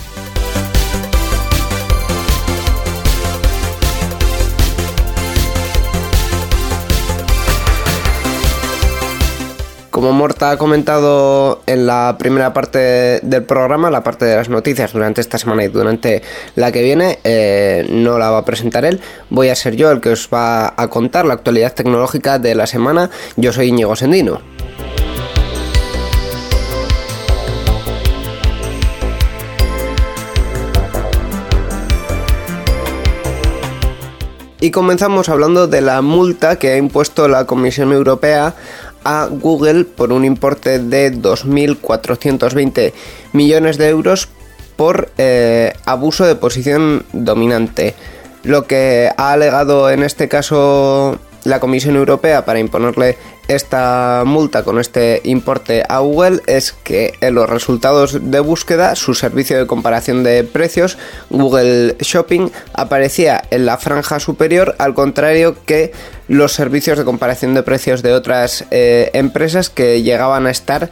[SPEAKER 7] Como Morta ha comentado en la primera parte del programa, la parte de las noticias durante esta semana y durante la que viene, eh, no la va a presentar él. Voy a ser yo el que os va a contar la actualidad tecnológica de la semana. Yo soy Íñigo Sendino. Y comenzamos hablando de la multa que ha impuesto la Comisión Europea a Google por un importe de 2.420 millones de euros por eh, abuso de posición dominante. Lo que ha alegado en este caso la Comisión Europea para imponerle esta multa con este importe a Google es que en los resultados de búsqueda su servicio de comparación de precios Google Shopping aparecía en la franja superior al contrario que los servicios de comparación de precios de otras eh, empresas que llegaban a estar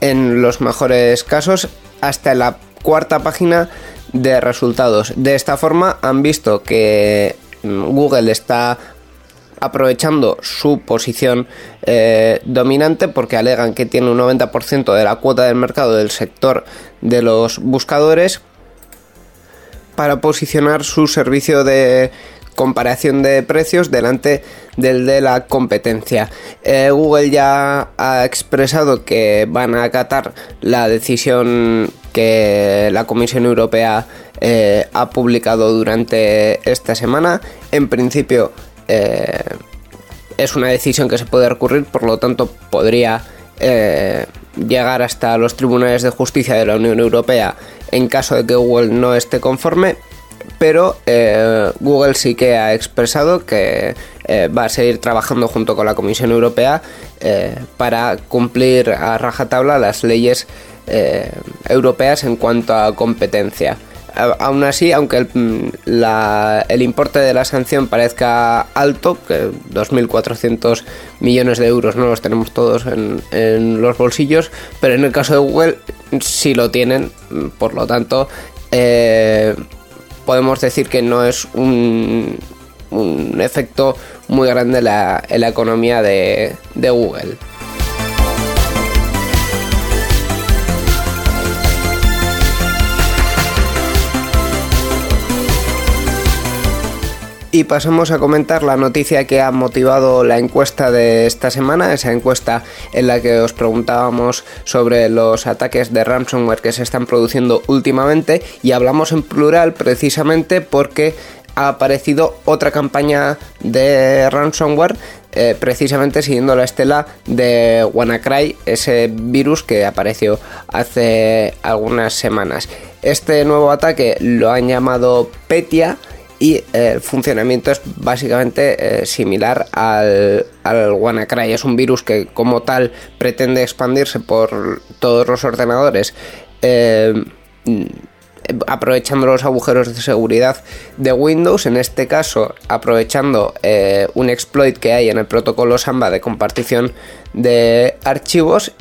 [SPEAKER 7] en los mejores casos hasta la cuarta página de resultados. De esta forma han visto que mm, Google está aprovechando su posición eh, dominante porque alegan que tiene un 90% de la cuota del mercado del sector de los buscadores para posicionar su servicio de comparación de precios delante del de la competencia. Eh, Google ya ha expresado que van a acatar la decisión que la Comisión Europea eh, ha publicado durante esta semana. En principio eh, es una decisión que se puede recurrir, por lo tanto podría eh, llegar hasta los tribunales de justicia de la Unión Europea en caso de que Google no esté conforme, pero eh, Google sí que ha expresado que va a seguir trabajando junto con la Comisión Europea para cumplir a rajatabla las leyes europeas en cuanto a competencia aún así, aunque el, mm, el, importe de la sanción parezca alto, que 2.400 millones de euros no los tenemos todos en, los bolsillos, pero en el caso de Google sí lo tienen, por lo tanto, eh, podemos decir que no es un, un efecto muy grande en la, la economía de Google. Y pasamos a comentar la noticia que ha motivado la encuesta de esta semana, esa encuesta en la que os preguntábamos sobre los ataques de ransomware que se están produciendo últimamente y hablamos en plural precisamente porque ha aparecido otra campaña de ransomware eh, precisamente siguiendo la estela de WannaCry, ese virus que apareció hace algunas semanas. Este nuevo ataque lo han llamado Petia y el funcionamiento es básicamente eh, similar al, al WannaCry. Es un virus que como tal pretende expandirse por todos los ordenadores. Eh, aprovechando los agujeros de seguridad de Windows, en este caso aprovechando eh, un exploit que hay en el protocolo Samba de compartición de archivos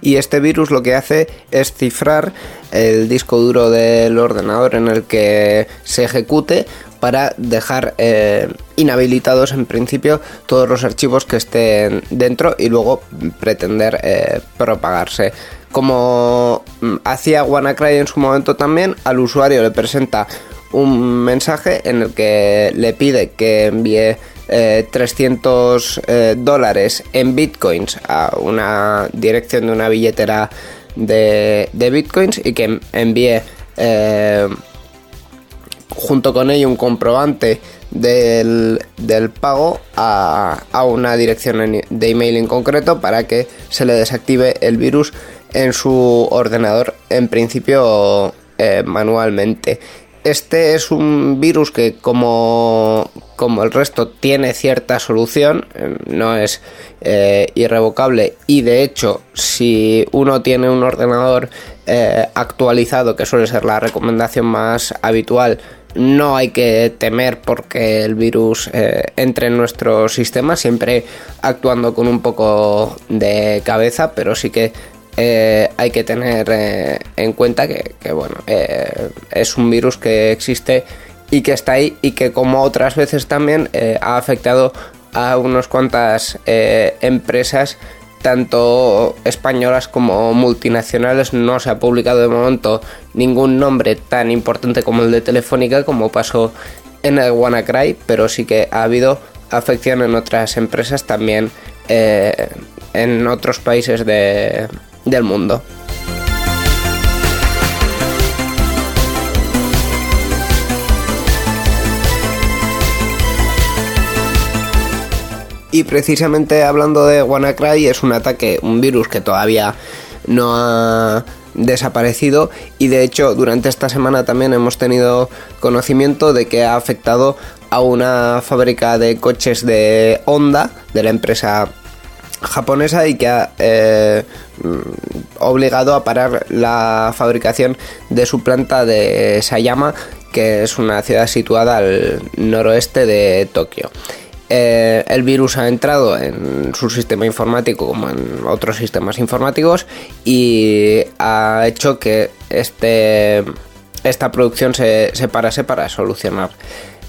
[SPEAKER 7] y este virus lo que hace es cifrar el disco duro del ordenador en el que se ejecute para dejar eh, inhabilitados en principio todos los archivos que estén dentro y luego pretender eh, propagarse. Como mm, hacía WannaCry en su momento también, al usuario le presenta un mensaje en el que le pide que envíe 300 eh, eh, dólares en bitcoins a una dirección de una billetera de, bitcoins y que envíe eh, junto con ello un comprobante del, pago a, a, una dirección de email en concreto para que se le desactive el virus en su ordenador en principio manualmente. Este es un virus que como, como, el resto tiene cierta solución, eh, no es eh, irrevocable y de hecho si uno tiene un ordenador actualizado, que suele ser la recomendación más habitual, no hay que temer porque el virus entre en nuestro sistema, siempre actuando con un poco de cabeza, pero sí que eh, hay que tener eh, en cuenta que, bueno, eh, es un virus que existe y que está ahí y que como otras veces también ha afectado a unas cuantas empresas tanto españolas como multinacionales. No se ha publicado de momento ningún nombre tan importante como el de Telefónica como pasó en el WannaCry pero sí que ha habido afección en otras empresas también en otros países de, del mundo. Y precisamente hablando de WannaCry, es un ataque, un virus que todavía no ha desaparecido y de hecho durante esta semana también hemos tenido conocimiento de que ha afectado a una fábrica de coches de Honda, de la empresa japonesa y que ha eh, obligado a parar la fabricación de su planta de Sayama, que es una ciudad situada al noroeste de Tokio. Eh, el virus ha entrado en su sistema informático como en otros sistemas informáticos y ha hecho que este, esta producción se, se parase para solucionar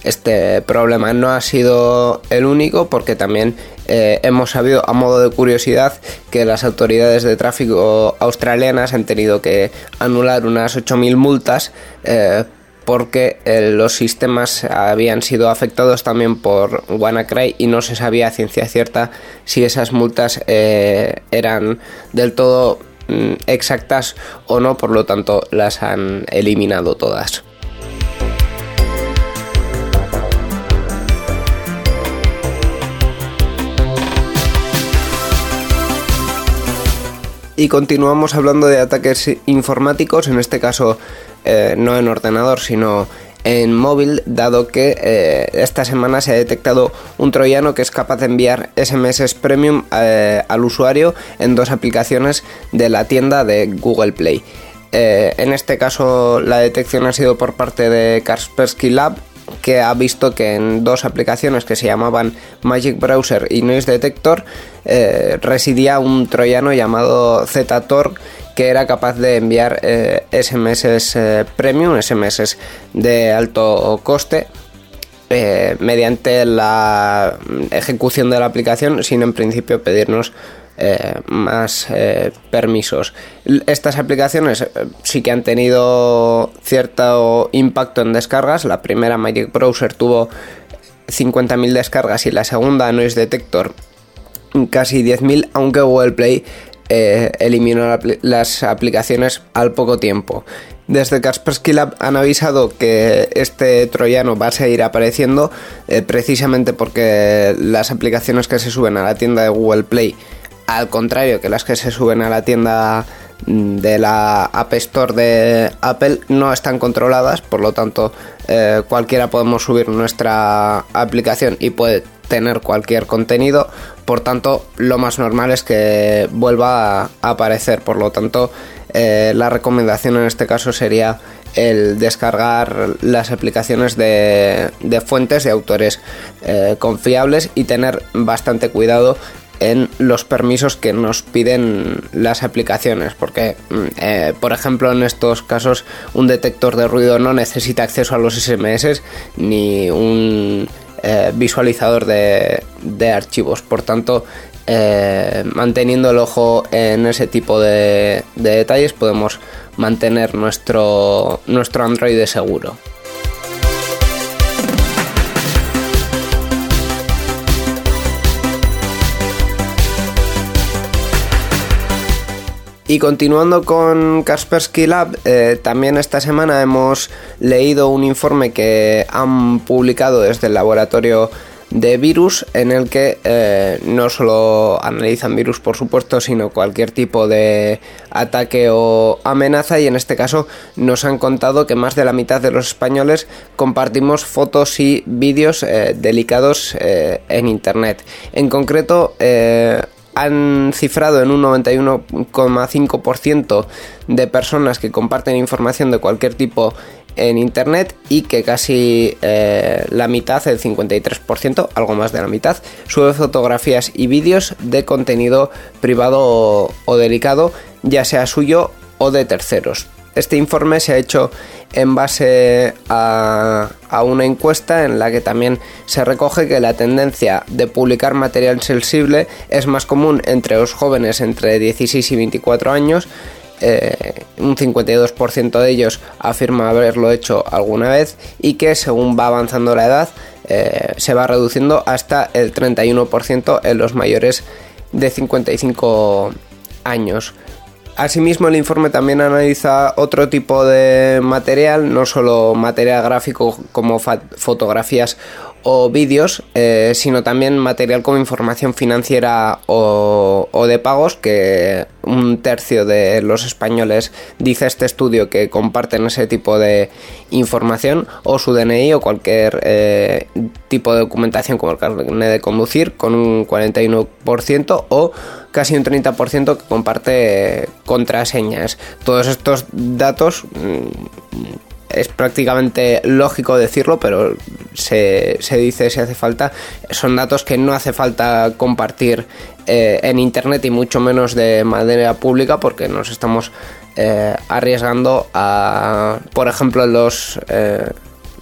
[SPEAKER 7] este problema. No ha sido el único porque también eh, hemos sabido a modo de curiosidad que las autoridades de tráfico australianas han tenido que anular unas 8.000 multas eh, porque eh, los sistemas habían sido afectados también por WannaCry y no se sabía a ciencia cierta si esas multas eran del todo mm, exactas o no, por lo tanto las han eliminado todas. Y continuamos hablando de ataques informáticos, en este caso eh, no en ordenador, sino en móvil, dado que eh, esta semana se ha detectado un troyano que es capaz de enviar SMS premium eh, al usuario en dos aplicaciones de la tienda de Google Play. en este caso la detección ha sido por parte de Kaspersky Lab que ha visto que en dos aplicaciones que se llamaban Magic Browser y Noise Detector eh, residía un troyano llamado Ztor que era capaz de enviar SMS eh, premium, SMS de alto coste eh, mediante la ejecución de la aplicación sin en principio pedirnos eh, más eh, permisos. Estas aplicaciones sí que han tenido cierto impacto en descargas. La primera Magic Browser tuvo 50.000 descargas y la segunda Noise Detector casi 10.000, aunque Google Play eliminó las aplicaciones al poco tiempo. Desde Kaspersky Lab han avisado que este troyano va a seguir apareciendo eh, precisamente porque las aplicaciones que se suben a la tienda de Google Play, al contrario que las que se suben a la tienda mm, de la App Store de Apple no están controladas, por lo tanto eh, cualquiera podemos subir nuestra aplicación y puede tener cualquier contenido, por tanto lo más normal es que vuelva a aparecer, por lo tanto eh, la recomendación en este caso sería el descargar las aplicaciones de, fuentes de autores eh, confiables y tener bastante cuidado en los permisos que nos piden las aplicaciones porque mm, eh, por ejemplo en estos casos un detector de ruido no necesita acceso a los SMS ni un visualizador de, de, archivos por tanto eh, manteniendo el ojo en ese tipo de, detalles podemos mantener nuestro, nuestro Android seguro. Y continuando con Kaspersky Lab, eh, también esta semana hemos leído un informe que han publicado desde el laboratorio de virus en el que eh, no solo analizan virus por supuesto sino cualquier tipo de ataque o amenaza. Y en este caso nos han contado que más de la mitad de los españoles compartimos fotos y vídeos eh, delicados en internet. En concreto han cifrado en un 91,5% de personas que comparten información de cualquier tipo en Internet y que casi eh, la mitad, el 53%, algo más de la mitad, sube fotografías y vídeos de contenido privado o, delicado, ya sea suyo o de terceros. Este informe se ha hecho en base a, una encuesta en la que también se recoge que la tendencia de publicar material sensible es más común entre los jóvenes entre 16 y 24 años eh, un 52% de ellos afirma haberlo hecho alguna vez y que según va avanzando la edad eh, se va reduciendo hasta el 31% en los mayores de 55 años. Asimismo, el informe también analiza otro tipo de material, no solo material gráfico como fotografías o vídeos, eh, sino también material como información financiera o, de pagos, que un tercio de los españoles dice este estudio que comparten ese tipo de información, o su DNI o cualquier eh, tipo de documentación como el carnet de conducir, con un 41%, o casi un 30% que comparte contraseñas. Todos estos datos mm, es prácticamente lógico decirlo, pero se, dice si hace falta. Son datos que no hace falta compartir eh, en Internet y mucho menos de manera pública porque nos estamos eh, arriesgando a, por ejemplo, los... Eh,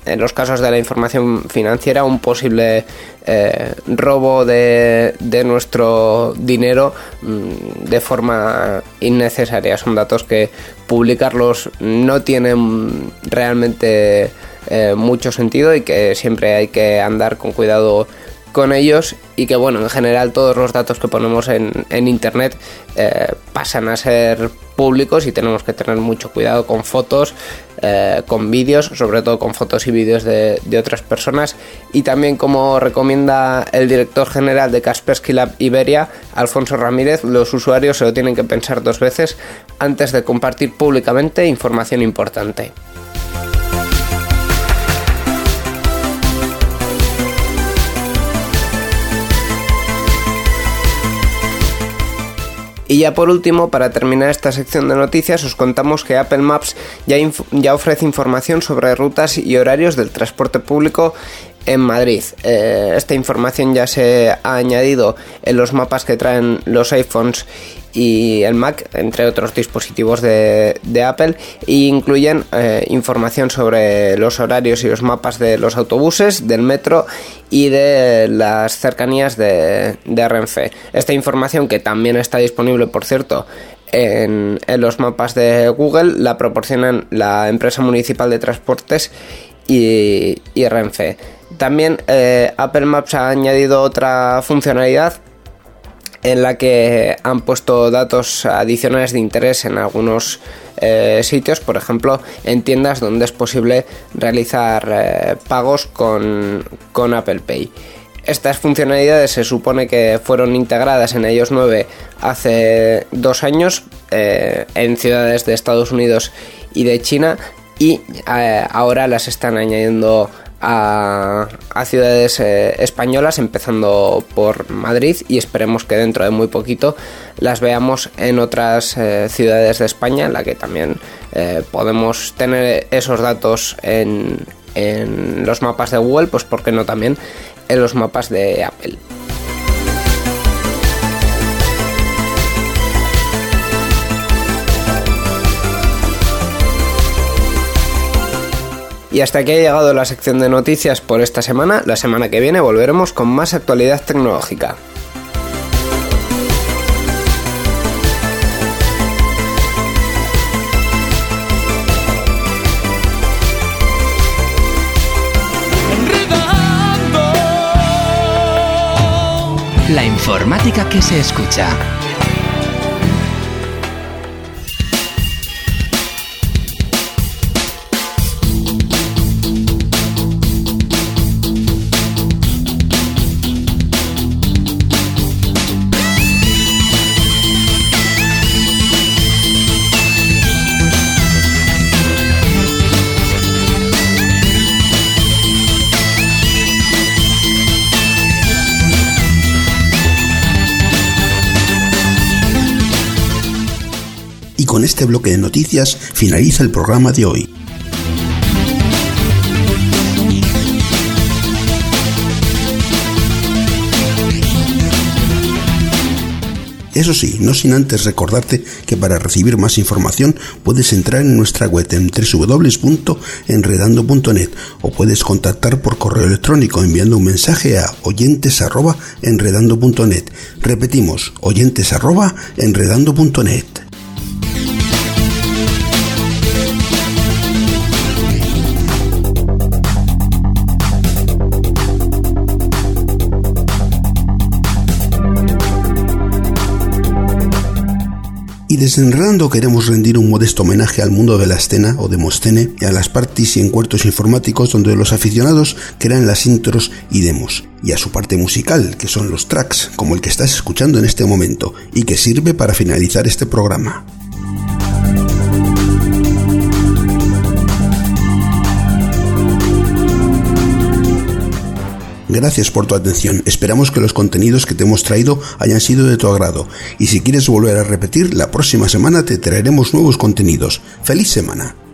[SPEAKER 7] en los casos de la información financiera, un posible eh, robo de, nuestro dinero mm, de forma innecesaria. Son datos que publicarlos no tienen realmente eh, mucho sentido y que siempre hay que andar con cuidado con ellos y que bueno, en general todos los datos que ponemos en, internet eh, pasan a ser públicos y tenemos que tener mucho cuidado con fotos, eh, con vídeos, sobre todo con fotos y vídeos de, otras personas y también como recomienda el director general de Kaspersky Lab Iberia, Alfonso Ramírez, los usuarios se lo tienen que pensar dos veces antes de compartir públicamente información importante. Y ya por último, para terminar esta sección de noticias, os contamos que Apple Maps ya, ya ofrece información sobre rutas y horarios del transporte público en Madrid. Eh, esta información ya se ha añadido en los mapas que traen los iPhones y el Mac, entre otros dispositivos de, Apple, e incluyen eh, información sobre los horarios y los mapas de los autobuses, del metro y de las cercanías de, Renfe. Esta información que también está disponible, por cierto, en, los mapas de Google, la proporcionan la empresa municipal de transportes y, Renfe. También eh, Apple Maps ha añadido otra funcionalidad en la que han puesto datos adicionales de interés en algunos eh, sitios, por ejemplo en tiendas donde es posible realizar eh, pagos con, Apple Pay. Estas funcionalidades se supone que fueron integradas en iOS 9 hace dos años eh, en ciudades de Estados Unidos y de China y ahora las están añadiendo a, ciudades eh, españolas, empezando por Madrid y esperemos que dentro de muy poquito las veamos en otras eh, ciudades de España, en la que también eh, podemos tener esos datos en, en los mapas de Google, pues porque no también en los mapas de Apple. Y hasta aquí ha llegado la sección de noticias por esta semana. La semana que viene volveremos con más actualidad tecnológica.
[SPEAKER 2] La informática que se escucha.
[SPEAKER 3] Este bloque de noticias finaliza el programa de hoy. Eso sí, no sin antes recordarte que para recibir más información puedes entrar en nuestra web en www.enredando.net o puedes contactar por correo electrónico enviando un mensaje a oyentes@enredando.net. Repetimos, oyentes@enredando.net. Y desenredando queremos rendir un modesto homenaje al mundo de la escena o demoscene y a las parties y encuentros informáticos donde los aficionados crean las intros y demos, y a su parte musical, que son los tracks, como el que estás escuchando en este momento, y que sirve para finalizar este programa. Gracias por tu atención. Esperamos que los contenidos que te hemos traído hayan sido de tu agrado. Y si quieres volver a repetir, la próxima semana te traeremos nuevos contenidos. ¡Feliz semana!